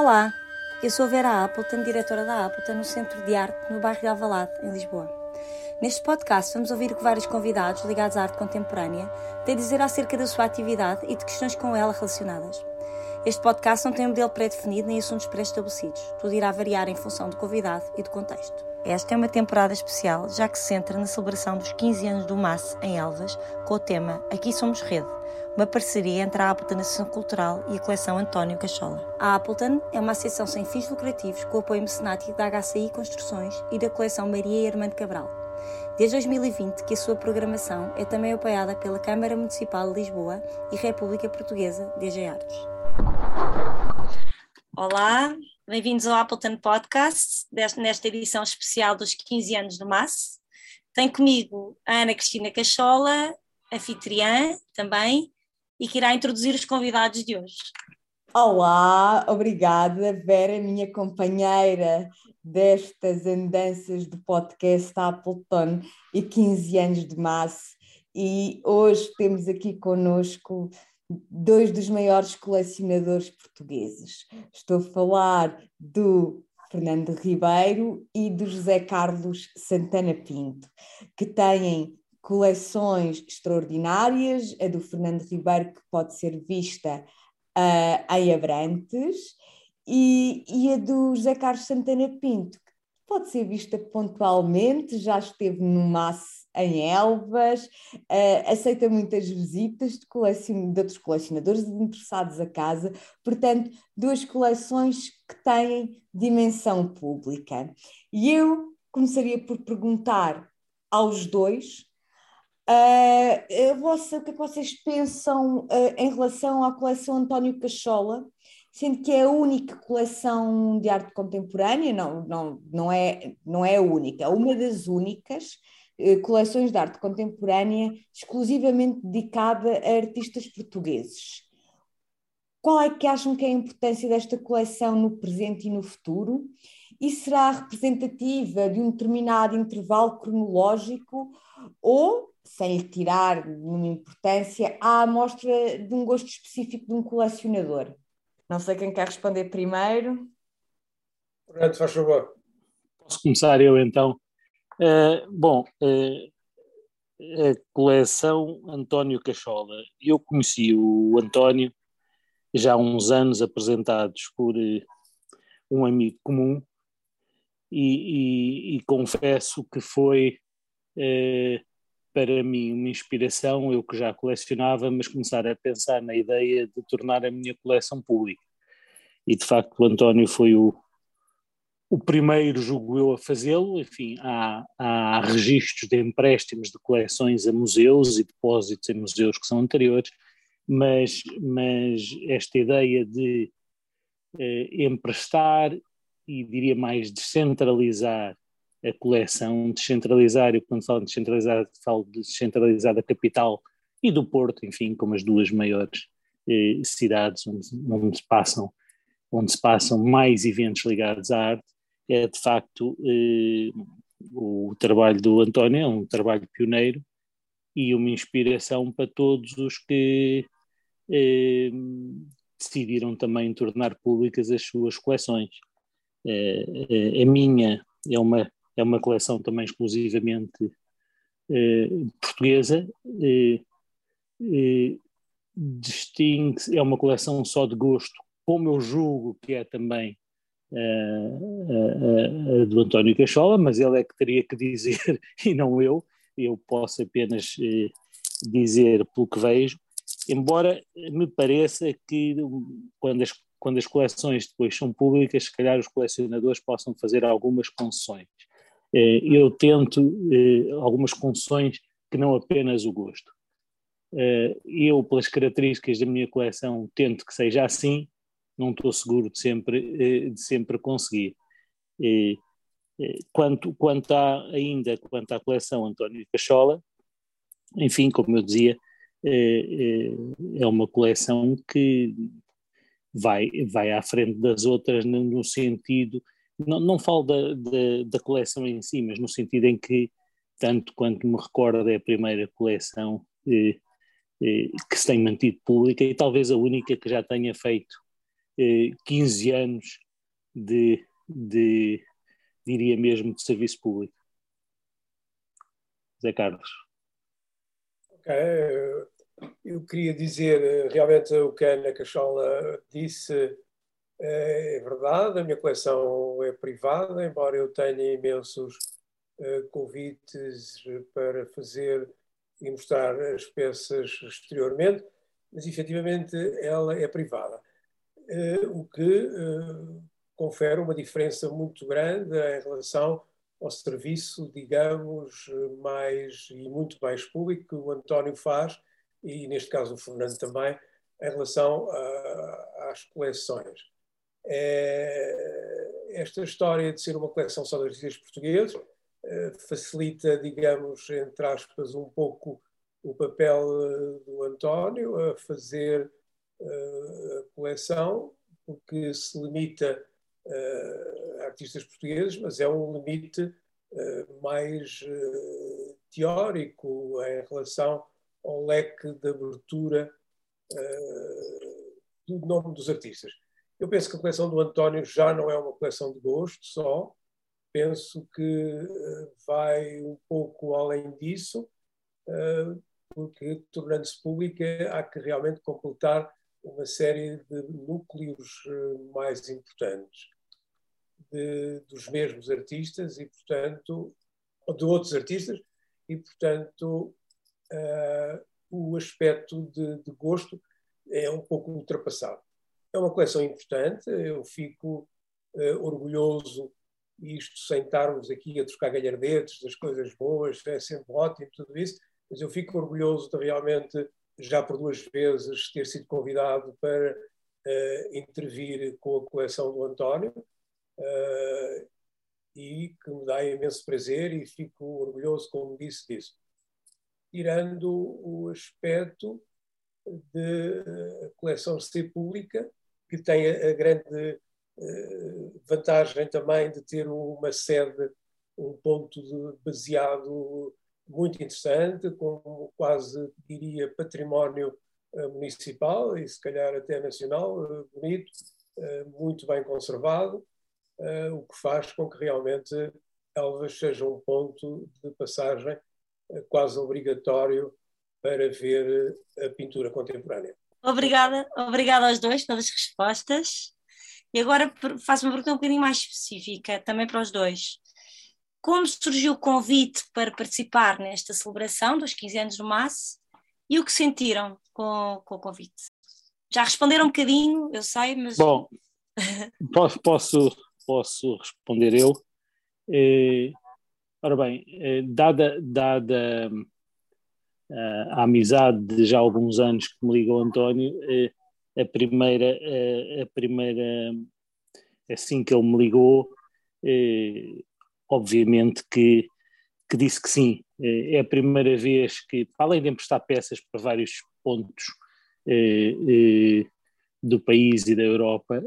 Olá, eu sou Vera Appleton, diretora da Appleton no Centro de Arte no bairro de Alvalade, em Lisboa. Neste podcast vamos ouvir o que vários convidados ligados à arte contemporânea têm a dizer acerca da sua atividade e de questões com ela relacionadas. Este podcast não tem um modelo pré-definido nem assuntos pré-estabelecidos. Tudo irá variar em função do convidado e do contexto. Esta é uma temporada especial, já que se centra na celebração dos 15 anos do MAS em Elvas, com o tema Aqui Somos Rede, uma parceria entre a Appleton Associação Cultural e a coleção António Cachola. A Appleton é uma associação sem fins lucrativos com apoio mecenático da HCI Construções e da coleção Maria e Armando Cabral. Desde 2020 que a sua programação é também apoiada pela Câmara Municipal de Lisboa e República Portuguesa DG Artes. Olá, bem-vindos ao Appleton Podcast, nesta edição especial dos 15 anos do MAS. Tem comigo a Ana Cristina Cachola, anfitriã também, e que irá introduzir os convidados de hoje. Olá, obrigada, Vera, minha companheira destas andanças do podcast Appleton e 15 anos de massa. E hoje temos aqui conosco dois dos maiores colecionadores portugueses. Estou a falar do Fernando Ribeiro e do José Carlos Santana Pinto, que têm coleções extraordinárias, a do Fernando Ribeiro, que pode ser vista uh, em Abrantes, e, e a do José Carlos Santana Pinto, que pode ser vista pontualmente, já esteve no MAS em Elvas, uh, aceita muitas visitas de, de outros colecionadores interessados a casa, portanto, duas coleções que têm dimensão pública. E eu começaria por perguntar aos dois Uh, o que é que vocês pensam uh, em relação à coleção António Cachola, sendo que é a única coleção de arte contemporânea, não, não, não, é, não é a única, é uma das únicas uh, coleções de arte contemporânea exclusivamente dedicada a artistas portugueses. Qual é que acham que é a importância desta coleção no presente e no futuro? E será representativa de um determinado intervalo cronológico ou sem lhe tirar nenhuma importância, à amostra de um gosto específico de um colecionador. Não sei quem quer responder primeiro. Renato, faz favor. Posso começar eu então? Uh, bom, uh, a coleção António Cachola. Eu conheci o António já há uns anos, apresentados por uh, um amigo comum, e, e, e confesso que foi para mim uma inspiração, eu que já colecionava, mas começar a pensar na ideia de tornar a minha coleção pública. E de facto o António foi o, o primeiro, julgo eu, a fazê-lo. Enfim, há, há registros de empréstimos de coleções a museus e depósitos em museus que são anteriores, mas, mas esta ideia de eh, emprestar e diria mais descentralizar a coleção descentralizar, e quando falo de descentralizar, falo de descentralizar da capital e do Porto, enfim, como as duas maiores eh, cidades onde, onde, se passam, onde se passam mais eventos ligados à arte, é de facto eh, o trabalho do António, é um trabalho pioneiro e uma inspiração para todos os que eh, decidiram também tornar públicas as suas coleções. Eh, eh, a minha é uma é uma coleção também exclusivamente eh, portuguesa, eh, eh, distingue é uma coleção só de gosto, como eu julgo que é também a, do António Cachola, mas ele é que teria que dizer e não eu, eu posso apenas dizer pelo que vejo, embora me pareça que quando as, quando as coleções depois são públicas, se calhar os colecionadores possam fazer algumas concessões. Eh, eu tento eh, algumas concessões que não apenas o gosto. Eh, eu, pelas características da minha coleção, tento que seja assim, não estou seguro de sempre, de sempre conseguir. Quanto, quanto a, ainda quanto à coleção António Cachola, enfim, como eu dizia, é uma coleção que vai, vai à frente das outras no sentido não, não falo da, da, da, coleção em si, mas no sentido em que, tanto quanto me recordo, é a primeira coleção eh, eh, que se tem mantido pública e talvez a única que já tenha feito 15 anos de, de, diria mesmo, de serviço público. Zé Carlos. Ok, eu queria dizer realmente o que a Ana Cachola disse é verdade, a minha coleção é privada, embora eu tenha imensos uh, convites para fazer e mostrar as peças exteriormente, mas efetivamente ela é privada. Uh, o que uh, confere uma diferença muito grande em relação ao serviço, digamos, mais e muito mais público que o António faz, e neste caso o Fernando também, em relação a, às coleções. É, esta história de ser uma coleção só de artistas portugueses é, facilita, digamos, entre aspas, um pouco o papel eh, do António a fazer eh, a coleção, porque se limita eh, a artistas portugueses, mas é um limite mais teórico em relação ao leque de abertura do nome dos artistas. Eu penso que a coleção do António já não é uma coleção de gosto só, penso que eh, vai um pouco além disso, eh, porque tornando-se pública há que realmente completar uma série de núcleos eh, mais importantes de, dos mesmos artistas e, portanto, de outros artistas, e, portanto, uh, o aspecto de, de, gosto é um pouco ultrapassado. É uma coleção importante, eu fico uh, orgulhoso, isto sem estarmos aqui a trocar galhardetes das coisas boas, é sempre ótimo tudo isso, mas eu fico orgulhoso de realmente, já por duas vezes, ter sido convidado para uh, intervir com a coleção do António, uh, e que me dá imenso prazer e fico orgulhoso, como disse, disso. Tirando o aspecto de a coleção ser pública, que tem a, grande eh, vantagem também de ter uma sede, um ponto de, baseado muito interessante, com quase, diria, património eh, municipal e se calhar até nacional, eh, bonito, muito bem conservado, o que faz com que realmente Elvas seja um ponto de passagem quase obrigatório para ver a pintura contemporânea. Obrigada, obrigada aos dois pelas respostas. E agora faço uma pergunta um bocadinho mais específica, também para os dois. Como surgiu o convite para participar nesta celebração dos 15 anos do MAS e o que sentiram com, com o convite? Já responderam um bocadinho, eu sei, mas. Bom, posso, posso responder eu. Eh, ora bem, eh, dada, dada a amizade de já alguns anos que me liga o António, eh, a primeira, a primeira, assim que ele me ligou, eh, obviamente que, que disse que sim. Eh, é a primeira vez que, além de emprestar peças para vários pontos do país e da Europa,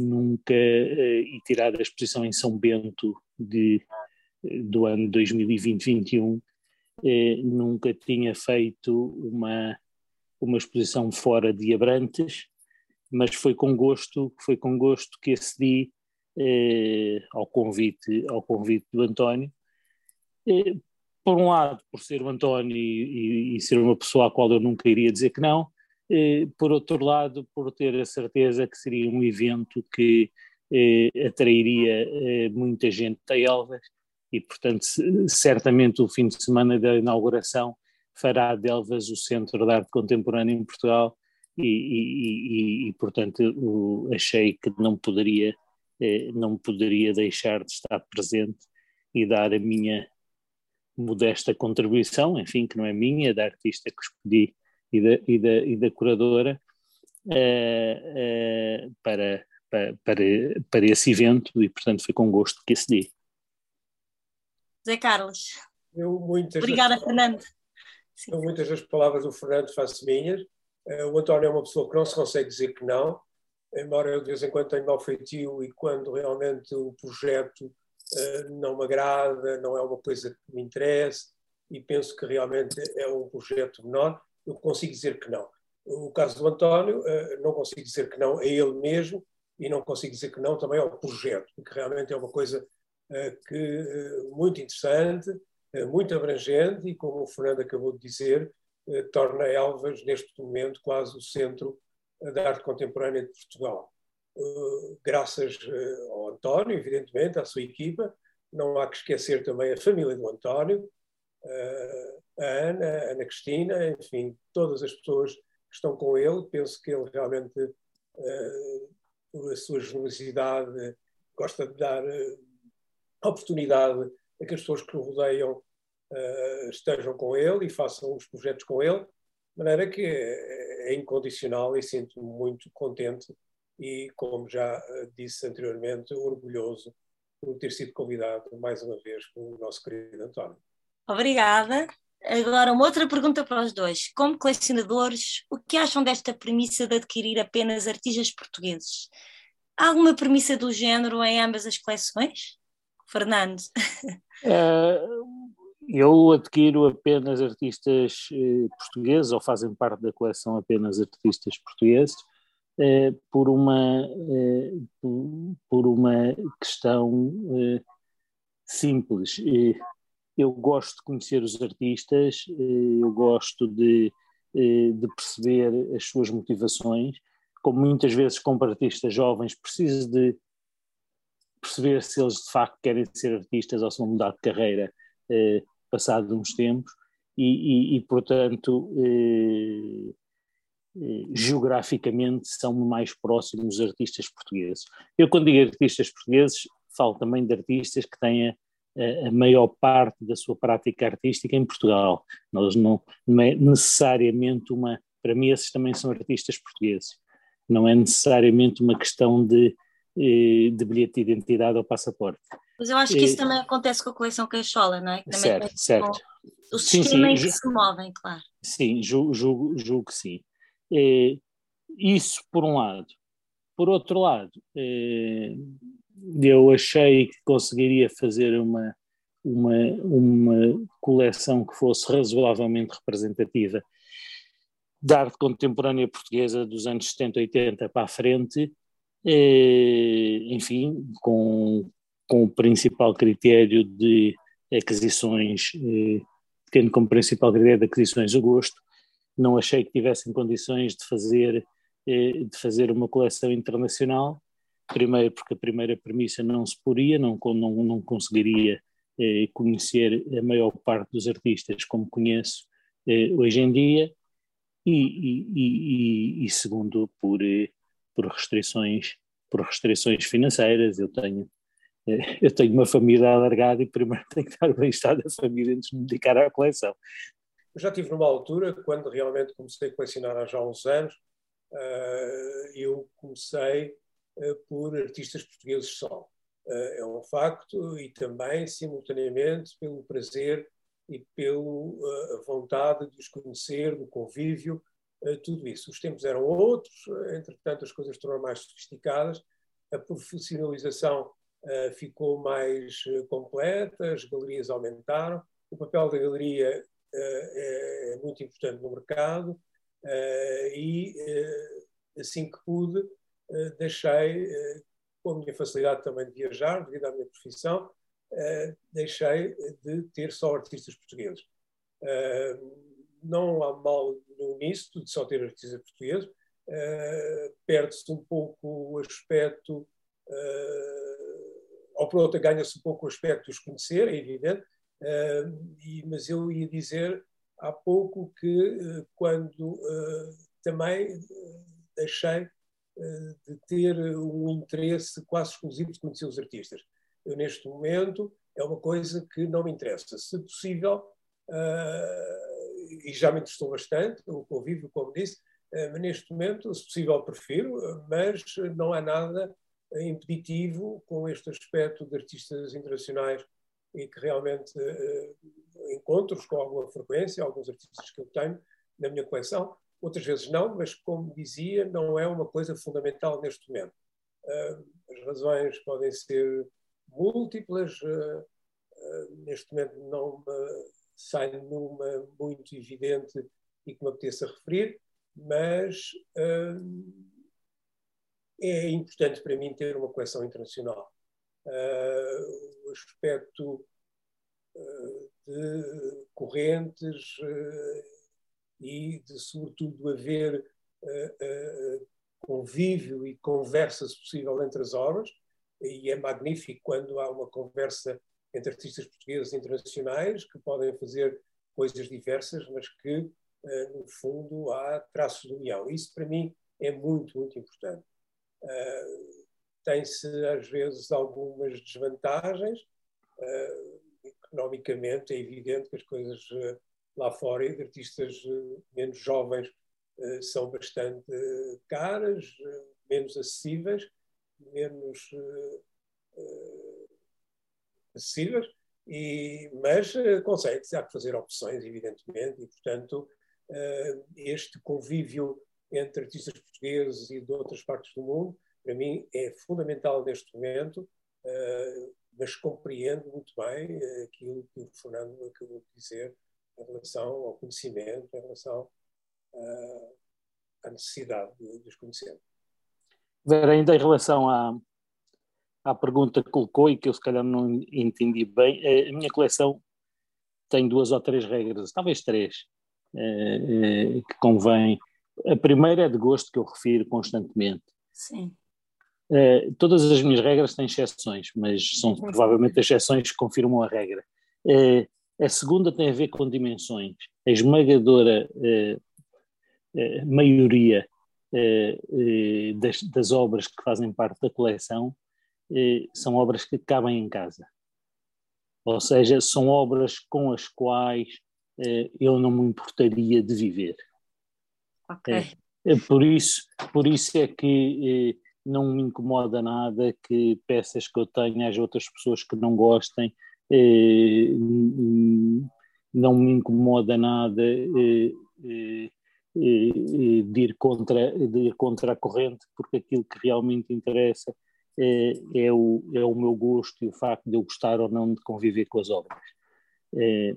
nunca, e tirar a exposição em São Bento de do ano 2020-21, eh, nunca tinha feito uma, uma exposição fora de Abrantes, mas foi com gosto, foi com gosto que acedi eh, ao, convite, ao convite do António. Eh, por um lado, por ser o António e, e, ser uma pessoa à qual eu nunca iria dizer que não, eh, por outro lado, por ter a certeza que seria um evento que eh, atrairia eh, muita gente a Elvas e, portanto, certamente o fim de semana da inauguração fará de Elvas o Centro de Arte Contemporânea em Portugal e, e, e, e portanto, o, achei que não poderia, eh, não poderia deixar de estar presente e dar a minha modesta contribuição, enfim, que não é minha, da artista que escolhi e da, e da, e da curadora, eh, eh, para, para, para, para esse evento e, portanto, foi com gosto que acedi. Zé Carlos. Eu, muitas Obrigada, das, Fernando. Sim. Eu, muitas das palavras do Fernando faço minhas. Uh, o António é uma pessoa que não se consegue dizer que não, embora eu de vez em quando tenha mau feitio e quando realmente o projeto uh, não me agrada, não é uma coisa que me interessa e penso que realmente é um projeto menor, eu consigo dizer que não. O caso do António, não consigo dizer que não a ele mesmo e não consigo dizer que não também ao projeto, porque realmente é uma coisa que, muito interessante, muito abrangente e, como o Fernando acabou de dizer, torna Elvas, neste momento, quase o centro da arte contemporânea de Portugal. Graças ao António, evidentemente, à sua equipa, não há que esquecer também a família do António, a Ana, a Ana Cristina, enfim, todas as pessoas que estão com ele. Penso que ele realmente, por a sua generosidade, gosta de dar oportunidade a que as pessoas que o rodeiam estejam com ele e façam os projetos com ele, de maneira que é, é incondicional e sinto-me muito contente e, como já disse anteriormente, orgulhoso por ter sido convidado mais uma vez pelo nosso querido António. Obrigada. Agora, uma outra pergunta para os dois. Como colecionadores, o que acham desta premissa de adquirir apenas artistas portugueses? Há alguma premissa do género em ambas as coleções? Fernando? É, eu adquiro apenas artistas eh, portugueses, ou fazem parte da coleção apenas artistas portugueses, eh, por, uma, eh, por uma questão eh, simples. Eu gosto de conhecer os artistas, eu gosto de, de perceber as suas motivações. Como muitas vezes compro artistas jovens, preciso de perceber se eles de facto querem ser artistas ou se vão mudar de carreira eh, passado uns tempos e, e, e portanto eh, eh, geograficamente são mais próximos os artistas portugueses. Eu, quando digo artistas portugueses, falo também de artistas que têm a, a maior parte da sua prática artística em Portugal. Nós não, não é necessariamente uma. Para mim, esses também são artistas portugueses. Não é necessariamente uma questão de, de bilhete de identidade ou passaporte. Mas eu acho que isso também acontece com a coleção Caixola, não é? Que certo, certo. O sistema sim, sim, em que se movem, claro. Sim, julgo, julgo, julgo que sim. É, isso por um lado. Por outro lado, é, eu achei que conseguiria fazer uma, uma, uma coleção que fosse razoavelmente representativa da arte contemporânea portuguesa dos anos 70, 80 para a frente, enfim, com, com o principal critério de aquisições, tendo como principal critério de aquisições o gosto, não achei que tivessem condições de fazer, eh, de fazer uma coleção internacional. Primeiro, porque a primeira premissa não se poria, não, não, não conseguiria eh, conhecer a maior parte dos artistas como conheço eh, hoje em dia, e, e, e, e segundo, por, por, restrições, por restrições financeiras. Eu tenho eu tenho uma família alargada e primeiro tenho que dar o bem-estar da família antes de me dedicar à coleção. Eu já tive numa altura, quando realmente comecei a colecionar há já uns anos, eh, eu comecei eh, por artistas portugueses só. Eh, é um facto, e também, simultaneamente, pelo prazer e pela vontade de os conhecer, do convívio, tudo isso. Os tempos eram outros, entretanto, as coisas tornaram mais sofisticadas, a profissionalização ficou mais completa, as galerias aumentaram, o papel da galeria é, é muito importante no mercado eh, e eh, assim que pude deixei, com a minha facilidade também de viajar, devido à minha profissão, deixei de ter só artistas portugueses. Não há mal nisso, de só ter artistas portugueses, perde-se um pouco o aspecto, ou por outra ganha-se um pouco o aspecto de os conhecer, é evidente, Uh, e, mas eu ia dizer há pouco que uh, quando uh, também deixei de ter um interesse quase exclusivo de conhecer os artistas. Eu, neste momento, é uma coisa que não me interessa. Se possível, e já me interessou bastante, o convívio, como disse, mas neste momento, se possível, prefiro, mas não há nada impeditivo com este aspecto de artistas internacionais e que realmente encontros com alguma frequência, alguns artistas que eu tenho na minha coleção, outras vezes não, mas como dizia, não é uma coisa fundamental neste momento. As razões podem ser múltiplas, neste momento não me sai nenhuma muito evidente e que me apeteça referir, mas é importante para mim ter uma coleção internacional. o aspecto de correntes e de, sobretudo, haver convívio e conversa, se possível, entre as obras, e é magnífico quando há uma conversa entre artistas portugueses e internacionais que podem fazer coisas diversas, mas que, eh, no fundo, há traços de união. Isso, para mim, é muito, muito importante. Eh, tem-se, às vezes, algumas desvantagens. Eh, economicamente, é evidente que as coisas lá fora, de artistas menos jovens, são bastante caras, menos acessíveis, menos acessíveis, e, mas uh, consegue-se, há que fazer opções, evidentemente, e, portanto, uh, este convívio entre artistas portugueses e de outras partes do mundo, para mim, é fundamental neste momento, uh, mas compreendo muito bem aquilo que o Fernando acabou de dizer em relação ao conhecimento, em relação à necessidade de, de os conhecer. Vera, ainda em relação à, à pergunta que colocou e que eu se calhar não entendi bem, eh, a minha coleção tem duas ou três regras, talvez três, eh, eh, que convém. A primeira é de gosto que eu refiro constantemente. Sim. todas as minhas regras têm exceções, mas são provavelmente as exceções que confirmam a regra. a segunda tem a ver com dimensões. A esmagadora maioria das, das obras que fazem parte da coleção são obras que cabem em casa. Ou seja, são obras com as quais eh, eu não me importaria de viver. Ok. É, por, isso, por isso é que eh, não me incomoda nada que peças que eu tenha as outras pessoas que não gostem, não me incomoda nada de ir, contra, de ir contra a corrente, porque aquilo que realmente interessa é, é, o, é o meu gosto e o facto de eu gostar ou não de conviver com as obras. É,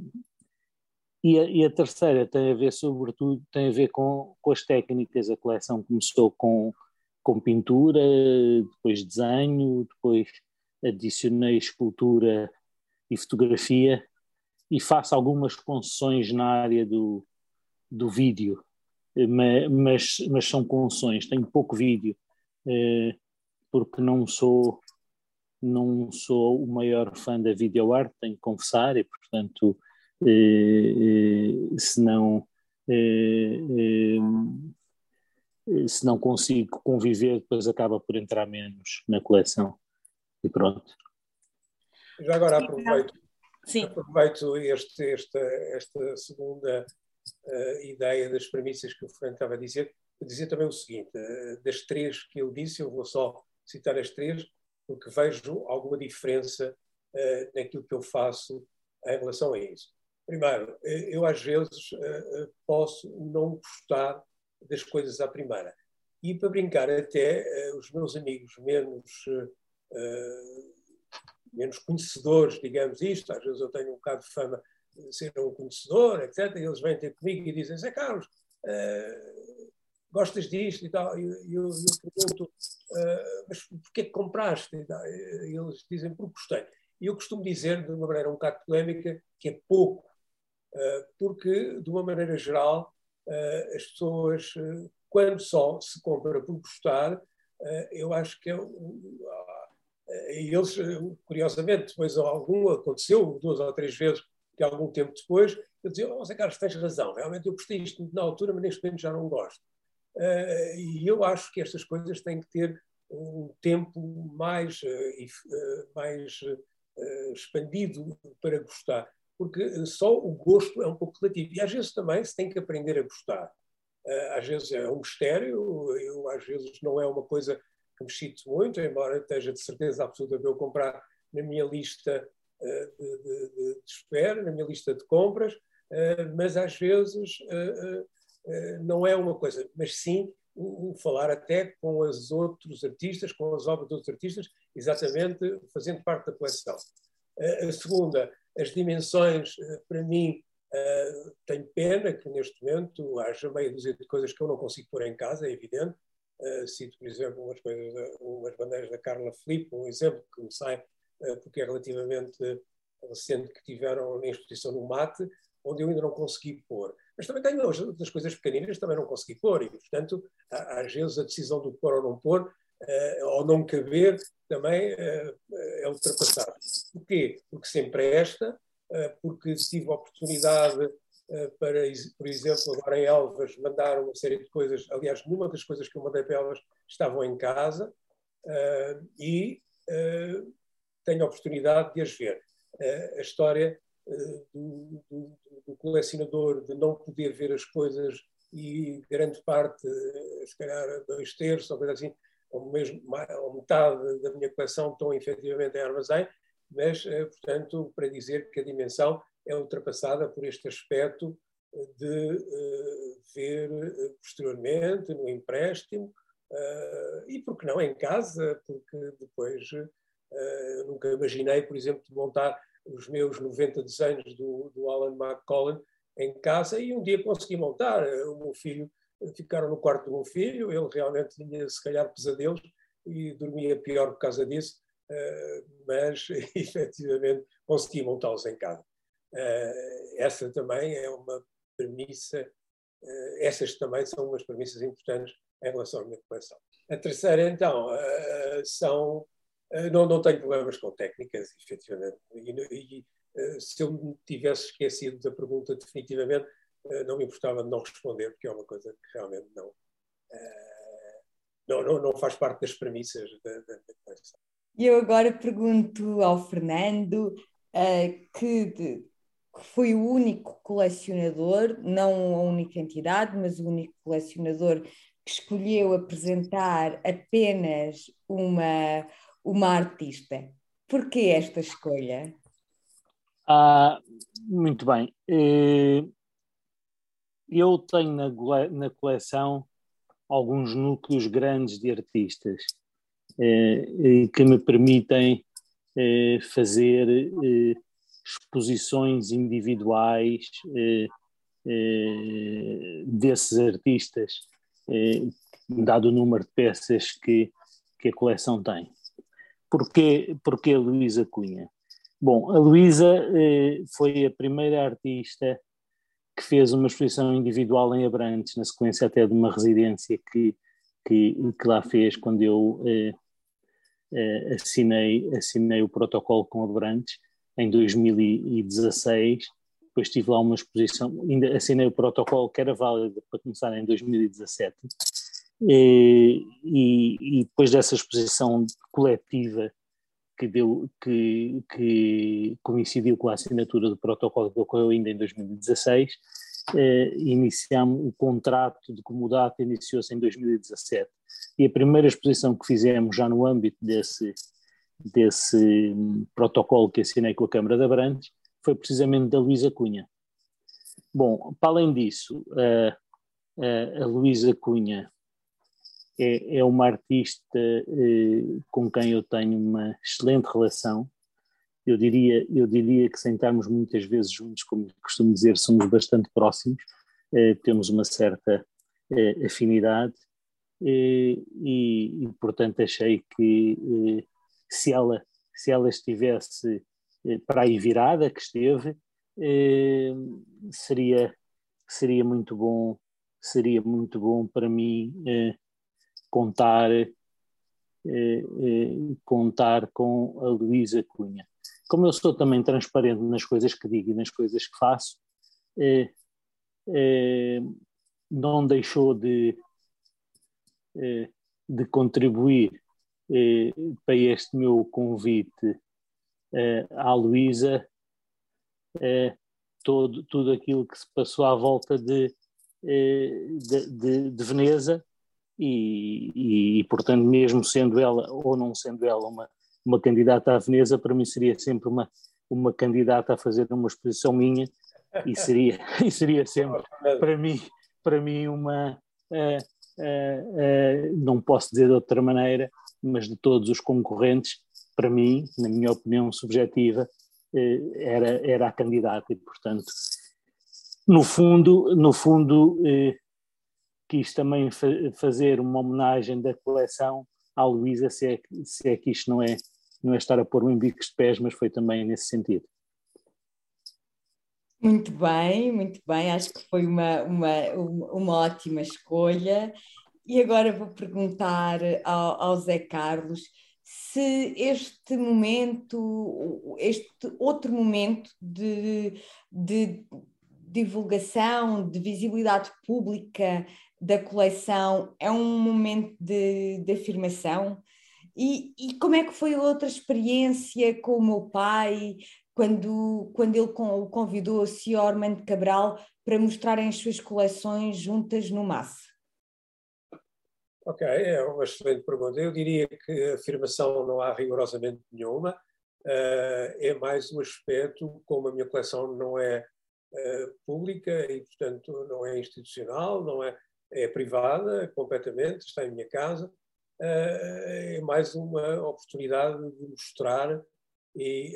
e, a, e, a, terceira tem a ver, sobretudo, tem a ver com, com as técnicas. A coleção começou com, com pintura, depois desenho, depois adicionei escultura e fotografia e faço algumas concessões na área do, do vídeo, mas, mas são concessões, tenho pouco vídeo. É, porque não sou não sou o maior fã da videoarte, tenho que confessar, e portanto, eh, eh, se não eh, eh, se não consigo conviver, depois acaba por entrar menos na coleção. E pronto. Já agora aproveito, Sim. aproveito este, esta, esta segunda uh, ideia das premissas que o Fernando estava a dizer, para dizer também o seguinte: uh, das três que eu disse, eu vou só citar as três, porque vejo alguma diferença uh, naquilo que eu faço em relação a isso. Primeiro, eh, eu às vezes uh, posso não gostar das coisas à primeira. E para brincar, até uh, os meus amigos menos, menos conhecedores, digamos isto, às vezes eu tenho um bocado de fama de ser um conhecedor, etc. E eles vêm ter comigo e dizem: Zé Carlos, gostas disto e tal. E eu, eu, eu pergunto, uh, mas porquê que compraste? E eles dizem, porque gostei. E eu costumo dizer, de uma maneira um bocado polémica, que é pouco, uh, porque, de uma maneira geral, uh, as pessoas, quando só se compra por gostar, eu acho que é. eles, curiosamente, depois algum aconteceu, duas ou três vezes, que algum tempo depois, eu dizia, oh, Zé Carlos, tens razão, realmente eu gostei isto na altura, mas neste momento já não gosto. Uh, e eu acho que estas coisas têm que ter um tempo mais, uh, mais uh, expandido para gostar, porque só o gosto é um pouco relativo. E às vezes também se tem que aprender a gostar. às vezes é um mistério, eu, às vezes não é uma coisa que me excite muito, embora esteja de certeza absoluta de eu comprar na minha lista de, de, de, espera, na minha lista de compras, mas às vezes eh, não é uma coisa, mas sim o, falar até com os outros artistas, com as obras dos outros artistas, exatamente fazendo parte da coleção. A segunda, as dimensões, eh, para mim, tenho pena que neste momento haja meia dúzia de coisas que eu não consigo pôr em casa, é evidente. Cito, por exemplo, umas, coisas, umas bandeiras da Carla Filipe, um exemplo que me sai, porque é relativamente recente, que tiveram em exposição no Mate, onde eu ainda não consegui pôr. Mas também tenho outras coisas pequeninas também não consegui pôr, e, portanto, às vezes a decisão do pôr ou não pôr, ou não caber, também é ultrapassada. Porquê? Porque se empresta, eh, porque tive a oportunidade eh, para, por exemplo, agora em Elvas, mandar uma série de coisas. Aliás, nenhuma das coisas que eu mandei para Elvas estavam em casa eh, e tenho a oportunidade de as ver. A história do, do, do colecionador de não poder ver as coisas e grande parte, se calhar dois terços ou coisa assim, ou mesmo ou metade da minha coleção estão efetivamente em armazém, mas, eh, portanto, para dizer que a dimensão é ultrapassada por este aspecto de ver posteriormente no empréstimo e, porque não, em casa, porque depois nunca imaginei, por exemplo, de montar os meus 90 desenhos do, do Alan McCollum em casa e um dia consegui montar. O meu filho, ficaram no quarto do meu filho, ele realmente tinha, se calhar, pesadelos e dormia pior por causa disso, eh, mas efetivamente consegui montá-los em casa. Eh, essa também é uma premissa, eh, essas também são umas premissas importantes em relação à minha coleção. A terceira, então, são. Não, não tenho problemas com técnicas, efetivamente. E, e se eu me tivesse esquecido da pergunta definitivamente, não me importava de não responder, porque é uma coisa que realmente não, não, não, não faz parte das premissas da, coleção. E eu agora pergunto ao Fernando que, de, que, foi o único colecionador, não a única entidade, mas o único colecionador que escolheu apresentar apenas uma, uma artista. Porquê esta escolha? Ah, muito bem. Eh, eu tenho na, coleção alguns núcleos grandes de artistas eh, que me permitem eh, fazer exposições individuais desses artistas, dado o número de peças que, que a coleção tem. Porquê, porquê a Luísa Cunha? Bom, a Luísa foi a primeira artista que fez uma exposição individual em Abrantes, na sequência até de uma residência que, que, que lá fez quando eu uh, assinei, assinei o protocolo com Abrantes em 2016, depois tive lá uma exposição, ainda assinei o protocolo que era válido para começar em 2017, e, e, e depois dessa exposição coletiva que, deu, que, que coincidiu com a assinatura do protocolo que ocorreu ainda em 2016, eh, iniciamos o contrato de comodato iniciou-se em 2017 e a primeira exposição que fizemos já no âmbito desse, desse protocolo que assinei com a Câmara de Abrantes foi precisamente da Luísa Cunha. Bom, para além disso, a, a, a Luísa Cunha é, é, uma artista eh, com quem eu tenho uma excelente relação. Eu diria, eu diria que sem estarmos muitas vezes juntos, como costumo dizer, somos bastante próximos, eh, temos uma certa eh, afinidade e, e, e, portanto achei que eh, se ela, se ela estivesse eh, para aí virada, que esteve, eh, seria, seria muito bom seria muito bom para mim contar contar com a Luísa Cunha. Como eu sou também transparente nas coisas que digo e nas coisas que faço, não deixou de, eh, de contribuir eh, para este meu convite eh, à Luísa todo, tudo aquilo que se passou à volta de, de, de, de Veneza e, e, portanto, mesmo sendo ela ou não sendo ela uma, uma candidata à Veneza, para mim seria sempre uma, uma candidata a fazer uma exposição minha e seria, e seria sempre para mim, para mim uma, uh, uh, uh, não posso dizer de outra maneira, mas de todos os concorrentes, para mim, na minha opinião subjetiva, era, era a candidata e, portanto, no fundo, no fundo eh, quis também fa fazer uma homenagem da coleção à Luísa, se é, se é que isto não é, não é estar a pôr um bicos de pés, mas foi também nesse sentido. Muito bem, muito bem, acho que foi uma, uma, uma ótima escolha. E agora vou perguntar ao, ao Zé Carlos se este momento, este outro momento de, de divulgação, de visibilidade pública da coleção é um momento de, de afirmação. E, e, como é que foi a outra experiência com o meu pai, quando, quando ele o convidou a Sr. Armando Cabral para mostrarem as suas coleções juntas no MAS? Ok, é uma excelente pergunta. Eu diria que afirmação não há rigorosamente nenhuma. Uh, é mais um aspecto, como a minha coleção não é uh, pública e, portanto, não é institucional, não é, é privada completamente, está em minha casa, uh, é mais uma oportunidade de mostrar e,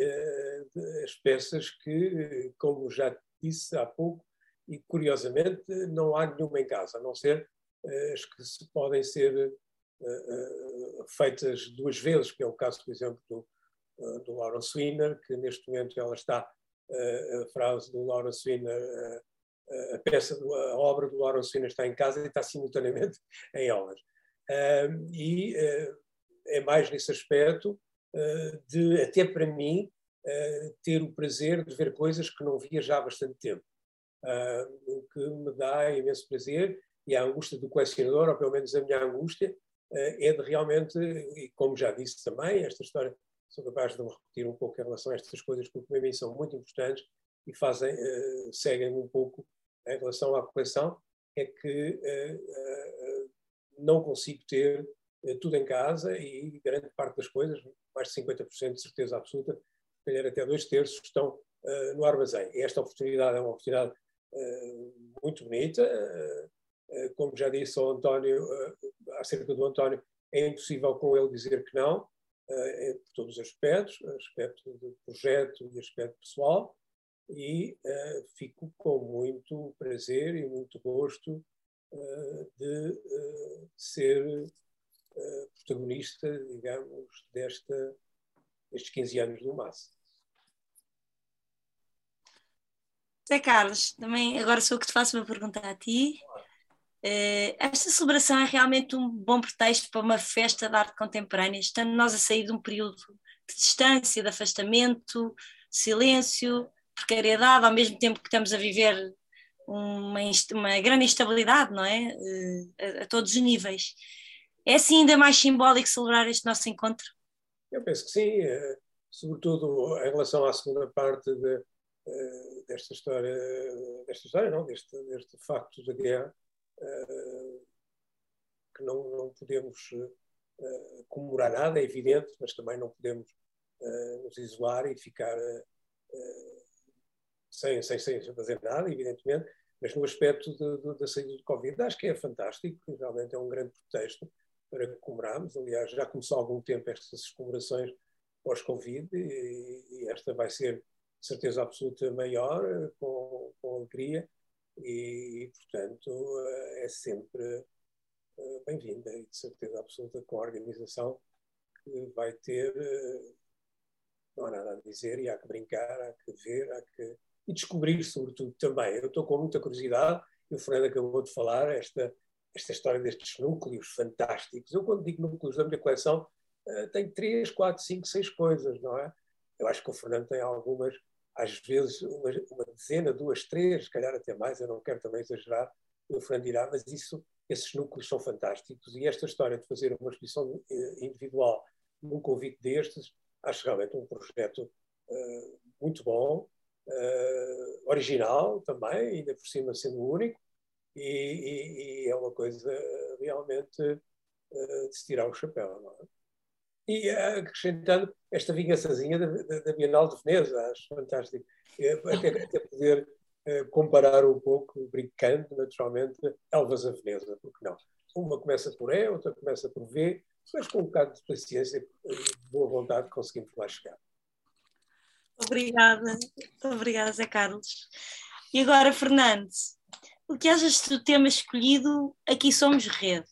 as peças que, como já disse há pouco, e curiosamente não há nenhuma em casa, a não ser as que podem ser feitas duas vezes, que é o caso, por exemplo, do, do Lawrence Wiener, que neste momento ela está, a frase do Lawrence Wiener, a peça, a obra do Lawrence Wiener está em casa e está simultaneamente em aulas. E é mais nesse aspecto de, até para mim, ter o prazer de ver coisas que não via já há bastante tempo. o que me dá imenso prazer e a angústia do colecionador, ou pelo menos a minha angústia, é de realmente, e como já disse também, esta história, sou capaz de me repetir um pouco em relação a estas coisas, porque para mim são muito importantes e fazem, seguem um pouco em relação à coleção, é que não consigo ter tudo em casa e grande parte das coisas, mais de 50% de certeza absoluta, se calhar até dois terços, estão no armazém. E esta oportunidade é uma oportunidade muito bonita, eh, como já disse ao António, eh, acerca do António, é impossível com ele dizer que não, eh, por todos os aspectos, aspecto do projeto e aspecto pessoal, e fico com muito prazer e muito gosto de ser protagonista, digamos, desta, destes 15 anos do MAS. Zé Carlos, também agora sou o que te faço uma pergunta a ti. Uh, esta celebração é realmente um bom pretexto para uma festa de arte contemporânea, estando nós a sair de um período de distância, de afastamento, silêncio, precariedade, ao mesmo tempo que estamos a viver uma, uma grande instabilidade, não é? Uh, a, a, todos os níveis. É assim ainda mais simbólico celebrar este nosso encontro? Eu penso que sim, uh, sobretudo em relação à segunda parte de, desta história, desta história, não, deste, deste facto da guerra eh, que não, não podemos eh, comemorar nada, é evidente, mas também não podemos eh, nos isolar e ficar sem, sem, sem fazer nada, evidentemente, mas no aspecto da saída do Covid, acho que é fantástico, realmente é um grande pretexto para comemorarmos. Aliás, já começou há algum tempo estas comemorações pós-Covid e, e, esta vai ser, de certeza absoluta, maior, com, com alegria e, portanto, eh, é sempre eh, bem-vinda e de certeza absoluta com a organização que vai ter. Eh, não há nada a dizer e há que brincar, há que ver, há que. E descobrir, sobretudo, também. Eu estou com muita curiosidade, e o Fernando acabou de falar, esta, esta história destes núcleos fantásticos. Eu, quando digo núcleos da minha coleção, tenho três, quatro, cinco, seis coisas, não é? Eu acho que o Fernando tem algumas às vezes uma, uma, dezena, duas, três, se calhar até mais, eu não quero também exagerar, o Fernando dirá, mas isso, esses núcleos são fantásticos e esta história de fazer uma exposição eh, individual num convite destes, acho realmente um projeto uh, muito bom, uh, original também, ainda por cima sendo único, e, e, e é uma coisa realmente uh, de se tirar o chapéu. Não é? E eh, acrescentando esta vingançazinha da, da, Bienal de Veneza, acho fantástico. Até, até poder comparar um pouco, brincando naturalmente, Elvas a Veneza, porque não? Uma começa por E, outra começa por V, mas com um bocado de paciência e boa vontade conseguimos lá chegar. Obrigada, obrigada Zé Carlos. E agora, Fernando, o que achas do tema escolhido Aqui Somos Rede?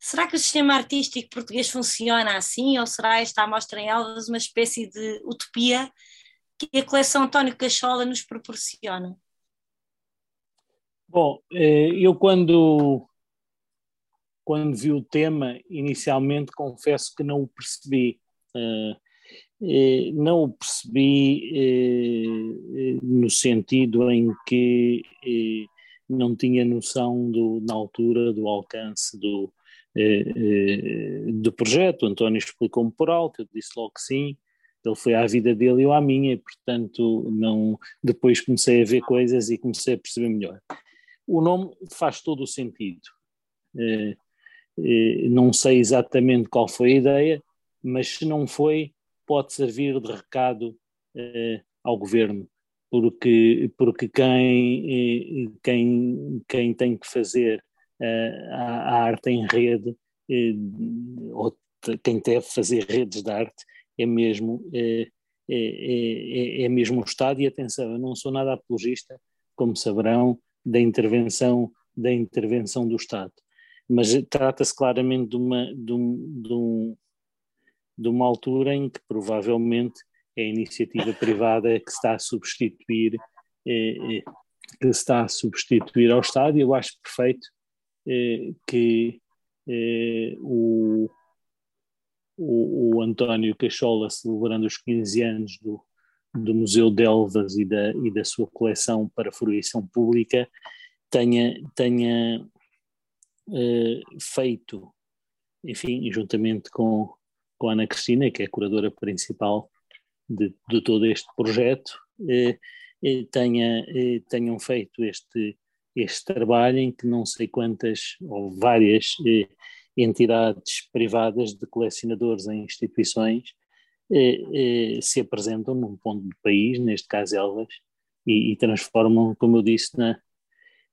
Será que o sistema artístico português funciona assim ou será esta amostra em Elvas uma espécie de utopia que a coleção António Cachola nos proporciona? Bom, eh, eu quando, quando vi o tema, inicialmente confesso que não o percebi. Eh, eh, não o percebi no sentido em que não tinha noção do, na altura do alcance do, do projeto. O António explicou-me por alto, eu disse logo que sim. Ele foi à vida dele e eu à minha, e portanto não, depois comecei a ver coisas e comecei a perceber melhor. O nome faz todo o sentido. Eh, eh, não sei exatamente qual foi a ideia, mas se não foi, pode servir de recado eh, ao governo, porque, porque quem, quem, quem tem que fazer a, a arte em rede, ou quem deve fazer redes de arte, é mesmo, é, é, é, é mesmo o Estado. E atenção, eu não sou nada apologista, como saberão, da intervenção, da intervenção do Estado. Mas trata-se claramente de uma, de, um, de, um, de uma altura em que provavelmente é a iniciativa privada que está a substituir eh, que está a substituir ao Estado e eu acho perfeito eh, que eh, o, o, o, António Cachola celebrando os 15 anos do, do Museu de Elvas e da, e da sua coleção para fruição pública tenha, tenha feito, enfim, juntamente com, com a Ana Cristina, que é a curadora principal de, de todo este projeto, uh, tenha, tenham feito este, este trabalho em que não sei quantas ou várias entidades privadas de colecionadores em instituições eh, eh, se apresentam num ponto do país, neste caso Elvas, e, e transformam, como eu disse, na,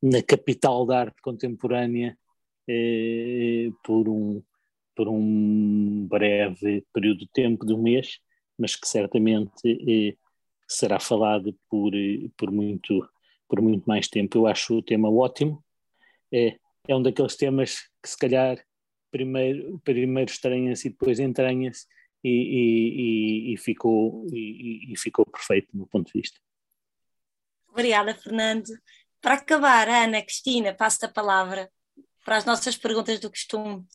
na capital da arte contemporânea eh, por, um, por um breve período de tempo, de um mês, mas que certamente será falado por, por, muito, por muito mais tempo. Eu acho o tema ótimo, é, é um daqueles temas que se calhar primeiro, primeiro estranha-se e depois entranha-se, e, e, e ficou, e, ficou perfeito do meu ponto de vista. Obrigada, Fernando. Para acabar, Ana, Cristina, passo a palavra para as nossas perguntas do costume.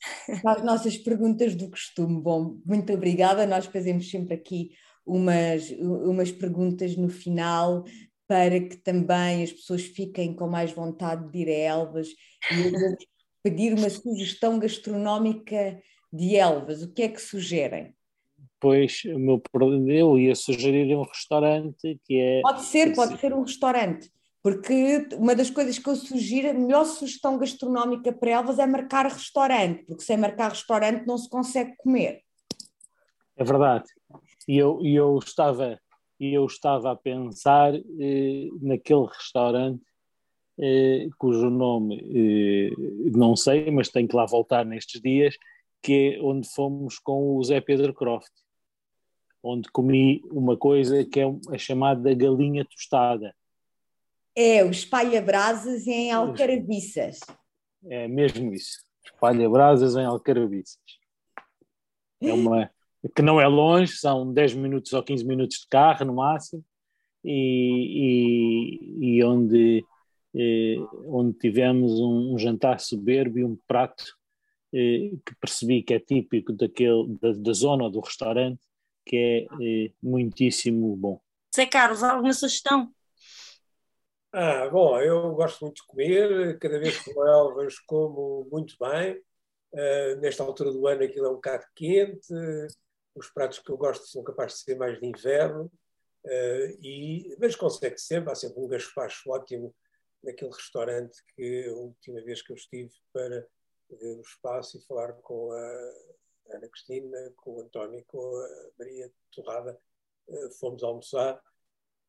Para as nossas perguntas do costume. Bom, muito obrigada. Nós fazemos sempre aqui umas, umas perguntas no final para que também as pessoas fiquem com mais vontade de ir a Elvas e eu vou pedir uma sugestão gastronómica de Elvas. O que é que sugerem? Pois o meu, eu ia sugerir um restaurante que é. Pode ser, pode ser um restaurante. Porque uma das coisas que eu sugiro, a melhor sugestão gastronómica para Elvas é marcar restaurante, porque sem marcar restaurante não se consegue comer. É verdade. E eu, eu, estava, eu estava a pensar eh, naquele restaurante eh, cujo nome eh, não sei, mas tenho que lá voltar nestes dias, que é onde fomos com o Zé Pedro Croft onde comi uma coisa que é a chamada galinha tostada. É, o espalha-brasas em Alcarabiças. É mesmo isso, espalha-brasas em Alcarabiças. É uma que não é longe, são 10 minutos ou 15 minutos de carro no máximo, e, e, e onde, eh, onde tivemos um, um, jantar soberbo e um prato eh, que percebi que é típico daquele, da, da zona do restaurante, que é eh, muitíssimo bom. Zé Carlos, alguma sugestão? Ah, bom, eu gosto muito de comer, cada vez que vou a Elvas como muito bem. Uh, nesta altura do ano aquilo é um bocado quente, os pratos que eu gosto são capazes de ser mais de inverno, uh, e, mas consegue sempre, há sempre um gaspacho ótimo naquele restaurante que a última vez que eu estive para ver o espaço e falar com a Ana Cristina, com o António, com a Maria Torrada, eh, fomos almoçar,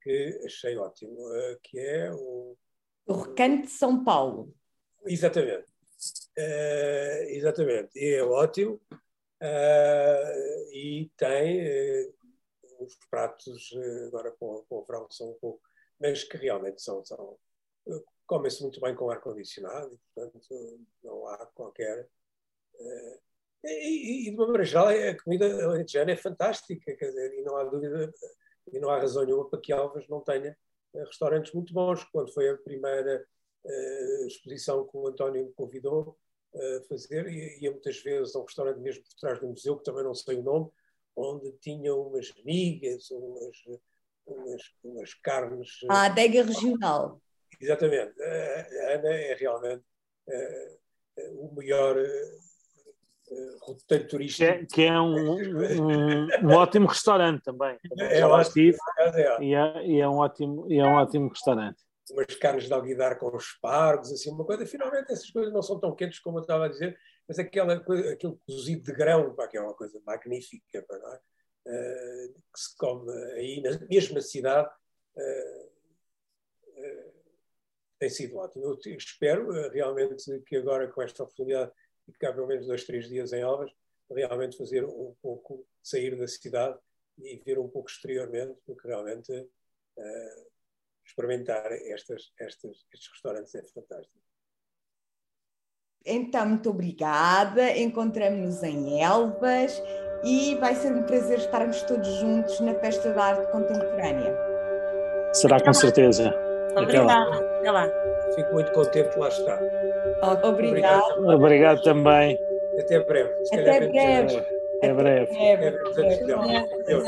que achei ótimo, eh, que é o... O Recanto de São Paulo. Exatamente. Uh, exatamente. E é ótimo. Uh, e tem uh, os pratos, agora com, com a fralda são um pouco, mas que realmente são, são, comem-se muito bem com ar-condicionado, portanto não há qualquer. E, e, de uma maneira geral, a comida alentejana é fantástica, quer dizer, e não há dúvida, e não há razão nenhuma para que Alves não tenha restaurantes muito bons. Quando foi a primeira uh, exposição que o António me convidou a fazer, ia muitas vezes a um restaurante mesmo por trás do museu, que também não sei o nome, onde tinham umas migas, umas, umas, umas carnes. A adega regional. Exatamente. A Ana é realmente uh, o melhor roteiro turístico. Que é, que é um, um, um, ótimo restaurante também. É, lá estive. É, e, é, e, é, um ótimo, e é um ótimo restaurante. Umas carnes de alguidar com espargos, assim, uma coisa. Finalmente, essas coisas não são tão quentes como eu estava a dizer, mas aquela coisa, aquele cozido de grão, pá, que é uma coisa magnífica, pá, é? Uh, que se come aí na mesma cidade. Uh, uh, tem sido ótimo. Eu espero realmente que agora, com esta oportunidade ficar pelo menos dois, três dias em Alvas, realmente fazer um pouco, sair da cidade e ver um pouco exteriormente, porque realmente uh, experimentar estas, estas, estes restaurantes é fantástico. Então, muito obrigada. Encontramos-nos em Elvas e vai ser um prazer estarmos todos juntos na Festa da Arte Contemporânea. Será com certeza. Obrigada. Até lá. Fico muito contente de lá estar. Obrigado. Obrigado, Obrigado também. Até breve. Até breve. Até breve. Até breve. Até breve. Deus.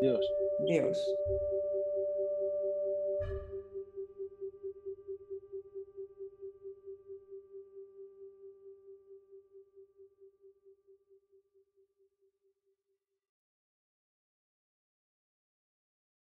Deus. Deus.